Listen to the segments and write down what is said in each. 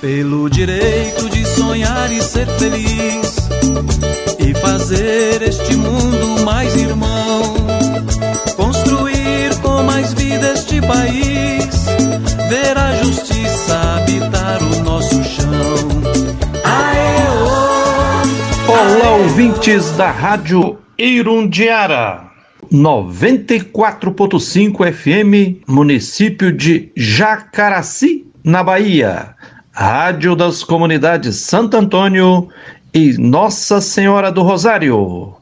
pelo direito de sonhar e ser feliz e fazer este mundo mais irmão, construir com mais vida este país, ver a justiça habitar o nosso chão. Olá, ouvintes da Rádio Irundiara. 94.5 FM, município de Jacaraci, na Bahia. Rádio das Comunidades Santo Antônio e Nossa Senhora do Rosário.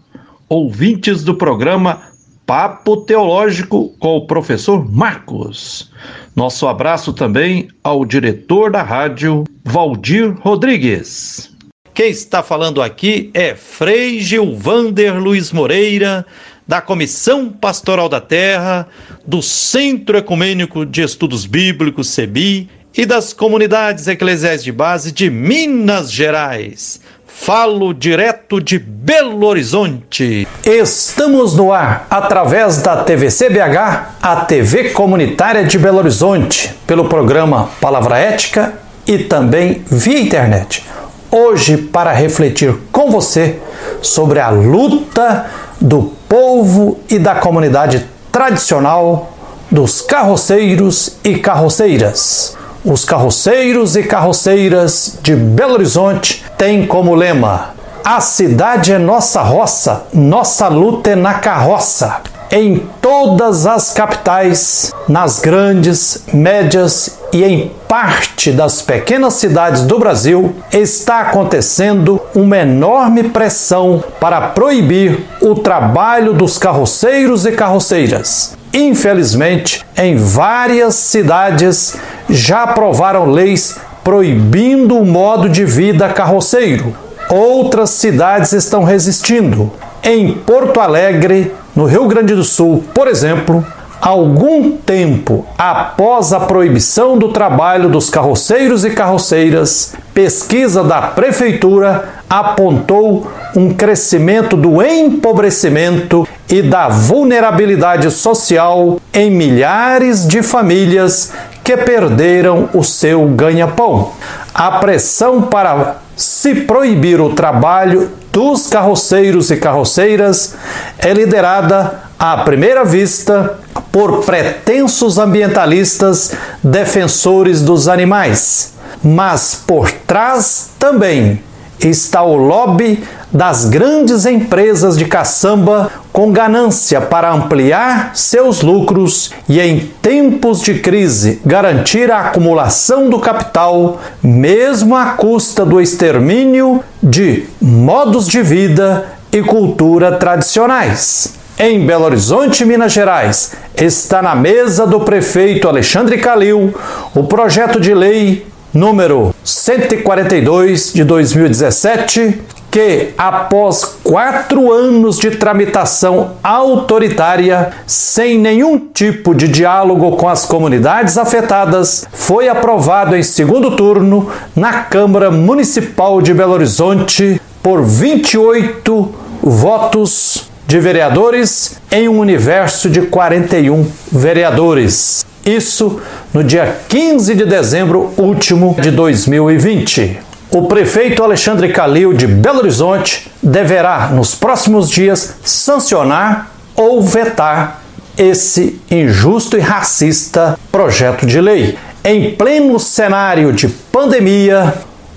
Ouvintes do programa Papo Teológico com o professor Marcos. Nosso abraço também ao diretor da rádio, Valdir Rodrigues. Quem está falando aqui é Frei Gilvander Luiz Moreira, da Comissão Pastoral da Terra, do Centro Ecumênico de Estudos Bíblicos, CEBI, e das comunidades eclesiais de base de Minas Gerais. Falo direto de Belo Horizonte. Estamos no ar através da TVCBH, a TV comunitária de Belo Horizonte, pelo programa Palavra Ética e também via internet. Hoje, para refletir com você sobre a luta do povo e da comunidade tradicional dos carroceiros e carroceiras. Os carroceiros e carroceiras de Belo Horizonte têm como lema: A cidade é nossa roça, nossa luta é na carroça. Em todas as capitais, nas grandes, médias e em parte das pequenas cidades do Brasil, está acontecendo uma enorme pressão para proibir o trabalho dos carroceiros e carroceiras. Infelizmente, em várias cidades já aprovaram leis proibindo o modo de vida carroceiro. Outras cidades estão resistindo. Em Porto Alegre, no Rio Grande do Sul, por exemplo, algum tempo após a proibição do trabalho dos carroceiros e carroceiras, pesquisa da prefeitura apontou um crescimento do empobrecimento e da vulnerabilidade social em milhares de famílias que perderam o seu ganha-pão. A pressão para se proibir o trabalho dos carroceiros e carroceiras é liderada à primeira vista por pretensos ambientalistas defensores dos animais, mas por trás também está o lobby das grandes empresas de caçamba com ganância para ampliar seus lucros e, em tempos de crise, garantir a acumulação do capital, mesmo à custa do extermínio de modos de vida e cultura tradicionais. Em Belo Horizonte, Minas Gerais, está na mesa do prefeito Alexandre Calil o projeto de lei número 142 de 2017, que, após quatro anos de tramitação autoritária, sem nenhum tipo de diálogo com as comunidades afetadas, foi aprovado em segundo turno na Câmara Municipal de Belo Horizonte por 28 votos de vereadores em um universo de 41 vereadores. Isso no dia 15 de dezembro último de 2020. O prefeito Alexandre Calil de Belo Horizonte deverá, nos próximos dias, sancionar ou vetar esse injusto e racista projeto de lei. Em pleno cenário de pandemia,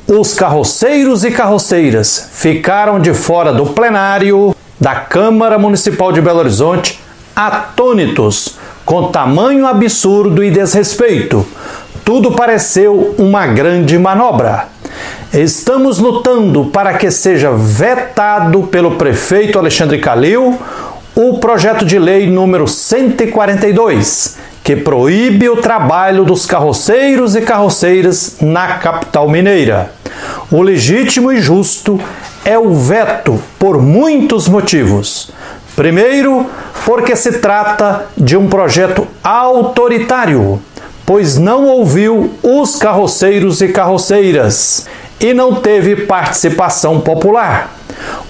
os carroceiros e carroceiras ficaram de fora do plenário da Câmara Municipal de Belo Horizonte atônitos com tamanho absurdo e desrespeito. Tudo pareceu uma grande manobra. Estamos lutando para que seja vetado pelo prefeito Alexandre Calil o projeto de lei número 142, que proíbe o trabalho dos carroceiros e carroceiras na capital mineira. O legítimo e justo é o veto por muitos motivos. Primeiro, porque se trata de um projeto autoritário, pois não ouviu os carroceiros e carroceiras e não teve participação popular.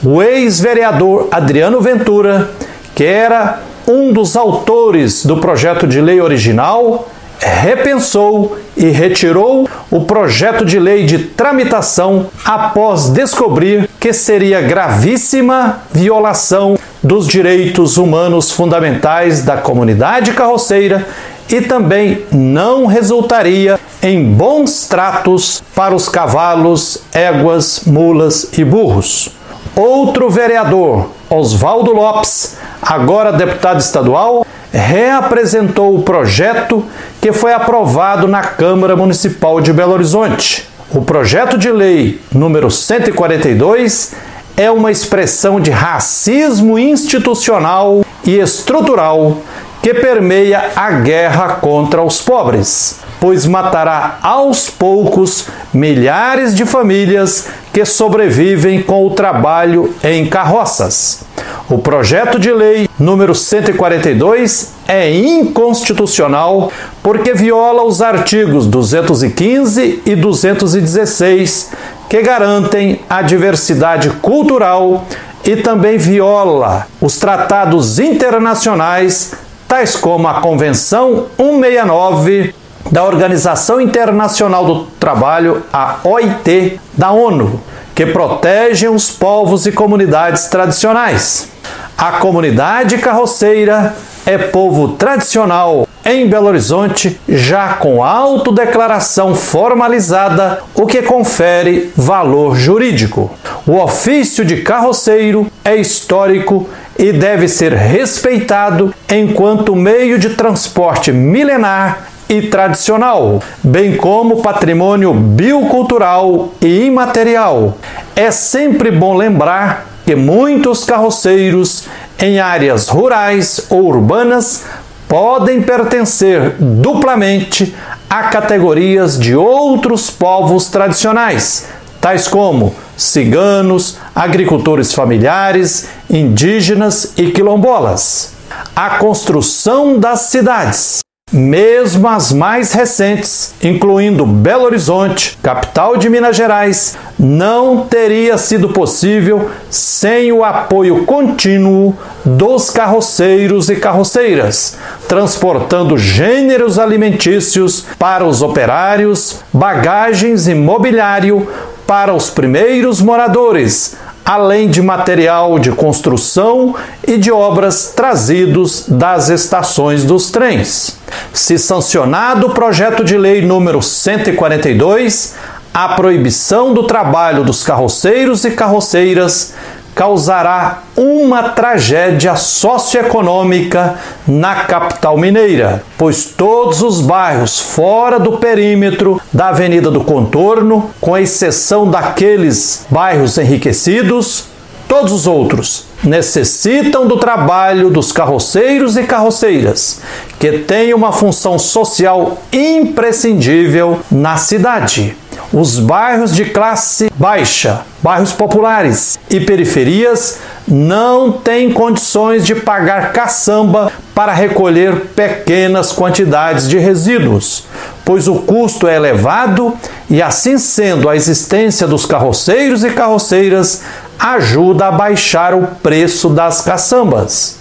O ex-vereador Adriano Ventura, que era um dos autores do projeto de lei original, repensou e retirou o projeto de lei de tramitação após descobrir que seria gravíssima violação dos direitos humanos fundamentais da comunidade carroceira e também não resultaria em bons tratos para os cavalos, éguas, mulas e burros. Outro vereador, Oswaldo Lopes, agora deputado estadual, reapresentou o projeto que foi aprovado na Câmara Municipal de Belo Horizonte. O projeto de lei número 142 é uma expressão de racismo institucional e estrutural que permeia a guerra contra os pobres, pois matará aos poucos milhares de famílias que sobrevivem com o trabalho em carroças. O projeto de lei número 142 é inconstitucional porque viola os artigos 215 e 216 que garantem a diversidade cultural e também viola os tratados internacionais tais como a Convenção 169 da Organização Internacional do Trabalho, a OIT, da ONU, que protegem os povos e comunidades tradicionais. A comunidade carroceira é povo tradicional em Belo Horizonte, já com autodeclaração formalizada, o que confere valor jurídico. O ofício de carroceiro é histórico e deve ser respeitado enquanto meio de transporte milenar e tradicional, bem como patrimônio biocultural e imaterial. É sempre bom lembrar que muitos carroceiros em áreas rurais ou urbanas podem pertencer duplamente a categorias de outros povos tradicionais, tais como ciganos, agricultores familiares, indígenas e quilombolas. A construção das cidades, mesmo as mais recentes, incluindo Belo Horizonte, capital de Minas Gerais, não teria sido possível sem o apoio contínuo dos carroceiros e carroceiras, transportando gêneros alimentícios para os operários, bagagens e mobiliário para os primeiros moradores, além de material de construção e de obras trazidos das estações dos trens. Se sancionado o projeto de lei número 142, a proibição do trabalho dos carroceiros e carroceiras causará uma tragédia socioeconômica na capital mineira, pois todos os bairros fora do perímetro da Avenida do Contorno, com exceção daqueles bairros enriquecidos, todos os outros necessitam do trabalho dos carroceiros e carroceiras, que têm uma função social imprescindível na cidade. Os bairros de classe baixa, bairros populares e periferias não têm condições de pagar caçamba para recolher pequenas quantidades de resíduos, pois o custo é elevado e, assim sendo, a existência dos carroceiros e carroceiras ajuda a baixar o preço das caçambas.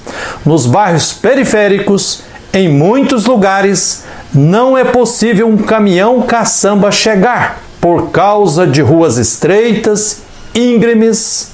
Nos bairros periféricos, em muitos lugares, não é possível um caminhão caçamba chegar por causa de ruas estreitas, íngremes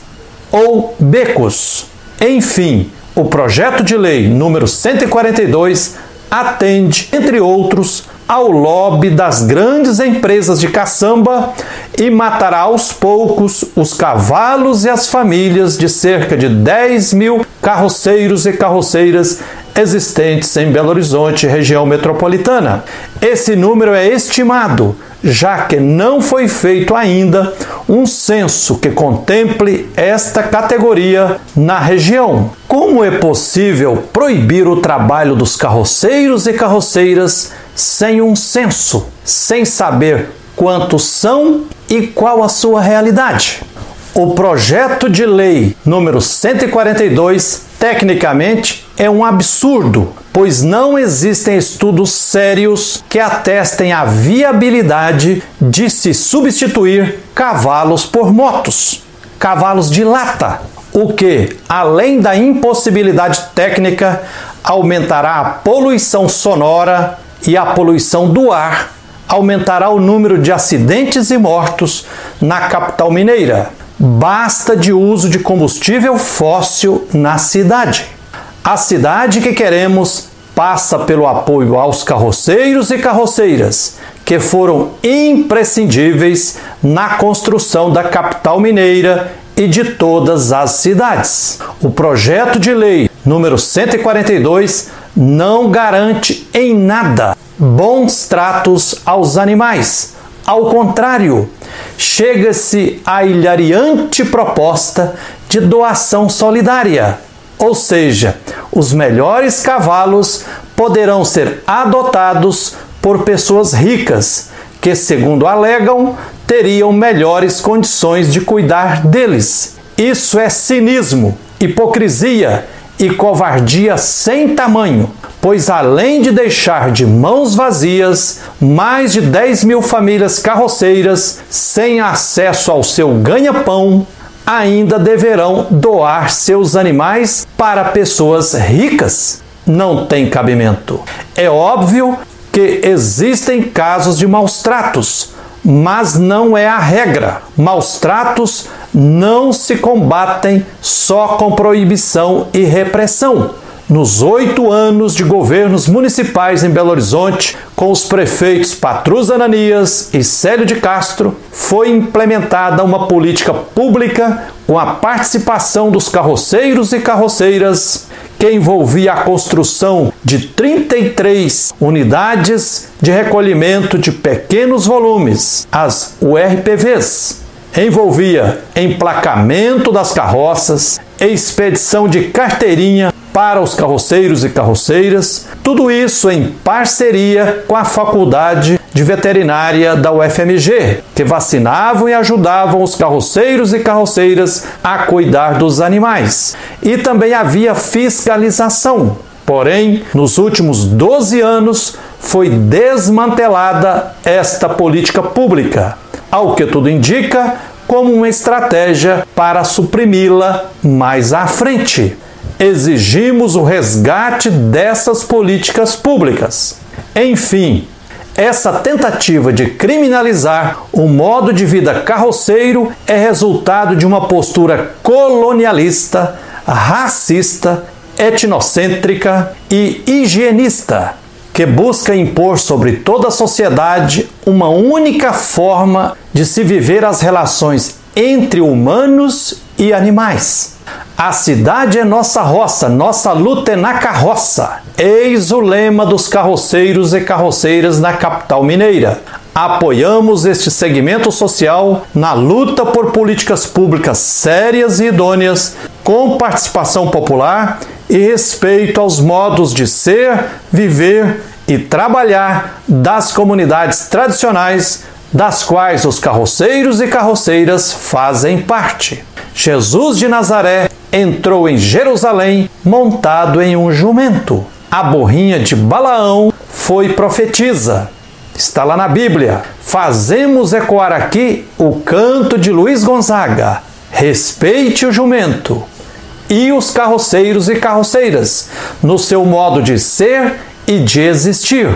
ou becos. Enfim, o projeto de lei número 142 atende, entre outros, ao lobby das grandes empresas de caçamba e matará aos poucos os cavalos e as famílias de cerca de 10 mil carroceiros e carroceiras existentes em Belo Horizonte, região metropolitana. Esse número é estimado já que não foi feito ainda um censo que contemple esta categoria na região. Como é possível proibir o trabalho dos carroceiros e carroceiras sem um censo, sem saber quantos são e qual a sua realidade? O projeto de lei número 142, tecnicamente, é um absurdo, pois não existem estudos sérios que atestem a viabilidade de se substituir cavalos por motos, cavalos de lata, o que, além da impossibilidade técnica, aumentará a poluição sonora e a poluição do ar aumentará o número de acidentes e mortos na capital mineira. Basta de uso de combustível fóssil na cidade. A cidade que queremos passa pelo apoio aos carroceiros e carroceiras, que foram imprescindíveis na construção da capital mineira e de todas as cidades. O projeto de lei número 142 não garante em nada bons tratos aos animais. Ao contrário, chega-se à hilariante proposta de doação solidária, ou seja, os melhores cavalos poderão ser adotados por pessoas ricas que, segundo alegam, teriam melhores condições de cuidar deles. Isso é cinismo, hipocrisia e covardia sem tamanho, pois além de deixar de mãos vazias mais de 10 mil famílias carroceiras sem acesso ao seu ganha-pão, ainda deverão doar seus animais para pessoas ricas. Não tem cabimento. É óbvio que existem casos de maus tratos, mas não é a regra. Maus tratos não se combatem só com proibição e repressão. Nos oito anos de governos municipais em Belo Horizonte, com os prefeitos Patrus Ananias e Célio de Castro, foi implementada uma política pública com a participação dos carroceiros e carroceiras, que envolvia a construção de 33 unidades de recolhimento de pequenos volumes, as URPVs. Envolvia emplacamento das carroças, expedição de carteirinha para os carroceiros e carroceiras, tudo isso em parceria com a Faculdade de Veterinária da UFMG, que vacinavam e ajudavam os carroceiros e carroceiras a cuidar dos animais. E também havia fiscalização. Porém, nos últimos 12 anos foi desmantelada esta política pública, ao que tudo indica, como uma estratégia para suprimi-la mais à frente exigimos o resgate dessas políticas públicas. Enfim, essa tentativa de criminalizar o modo de vida carroceiro é resultado de uma postura colonialista, racista, etnocêntrica e higienista, que busca impor sobre toda a sociedade uma única forma de se viver as relações entre humanos e animais. A cidade é nossa roça, nossa luta é na carroça. Eis o lema dos carroceiros e carroceiras na capital mineira. Apoiamos este segmento social na luta por políticas públicas sérias e idôneas, com participação popular e respeito aos modos de ser, viver e trabalhar das comunidades tradicionais, das quais os carroceiros e carroceiras fazem parte. Jesus de Nazaré entrou em Jerusalém montado em um jumento. A burrinha de Balaão foi profetisa. Está lá na Bíblia. Fazemos ecoar aqui o canto de Luiz Gonzaga. Respeite o jumento e os carroceiros e carroceiras no seu modo de ser e de existir.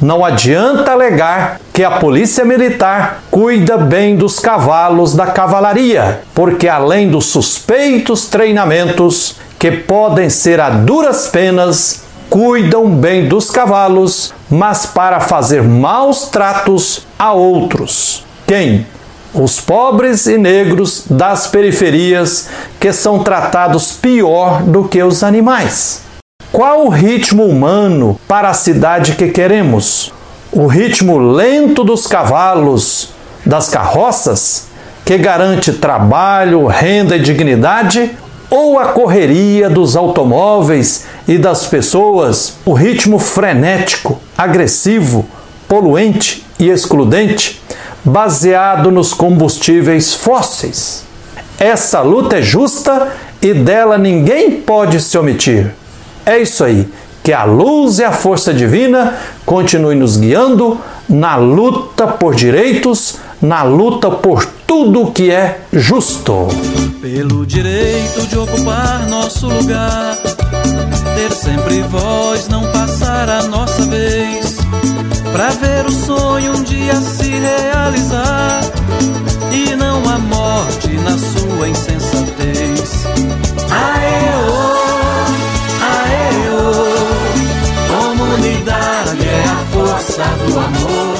Não adianta alegar que a polícia militar cuida bem dos cavalos da cavalaria, porque além dos suspeitos treinamentos que podem ser a duras penas, cuidam bem dos cavalos, mas para fazer maus tratos a outros. Quem? Os pobres e negros das periferias que são tratados pior do que os animais. Qual o ritmo humano para a cidade que queremos? O ritmo lento dos cavalos, das carroças, que garante trabalho, renda e dignidade? Ou a correria dos automóveis e das pessoas, o ritmo frenético, agressivo, poluente e excludente, baseado nos combustíveis fósseis? Essa luta é justa e dela ninguém pode se omitir. É isso aí. Que a luz e a força divina continue nos guiando na luta por direitos, na luta por tudo que é justo. Pelo direito de ocupar nosso lugar, ter sempre voz, não passar a nossa vez Pra ver o sonho um dia se realizar E não a morte na sua insensatez Aê, oh, aê, Comunidade a força do amor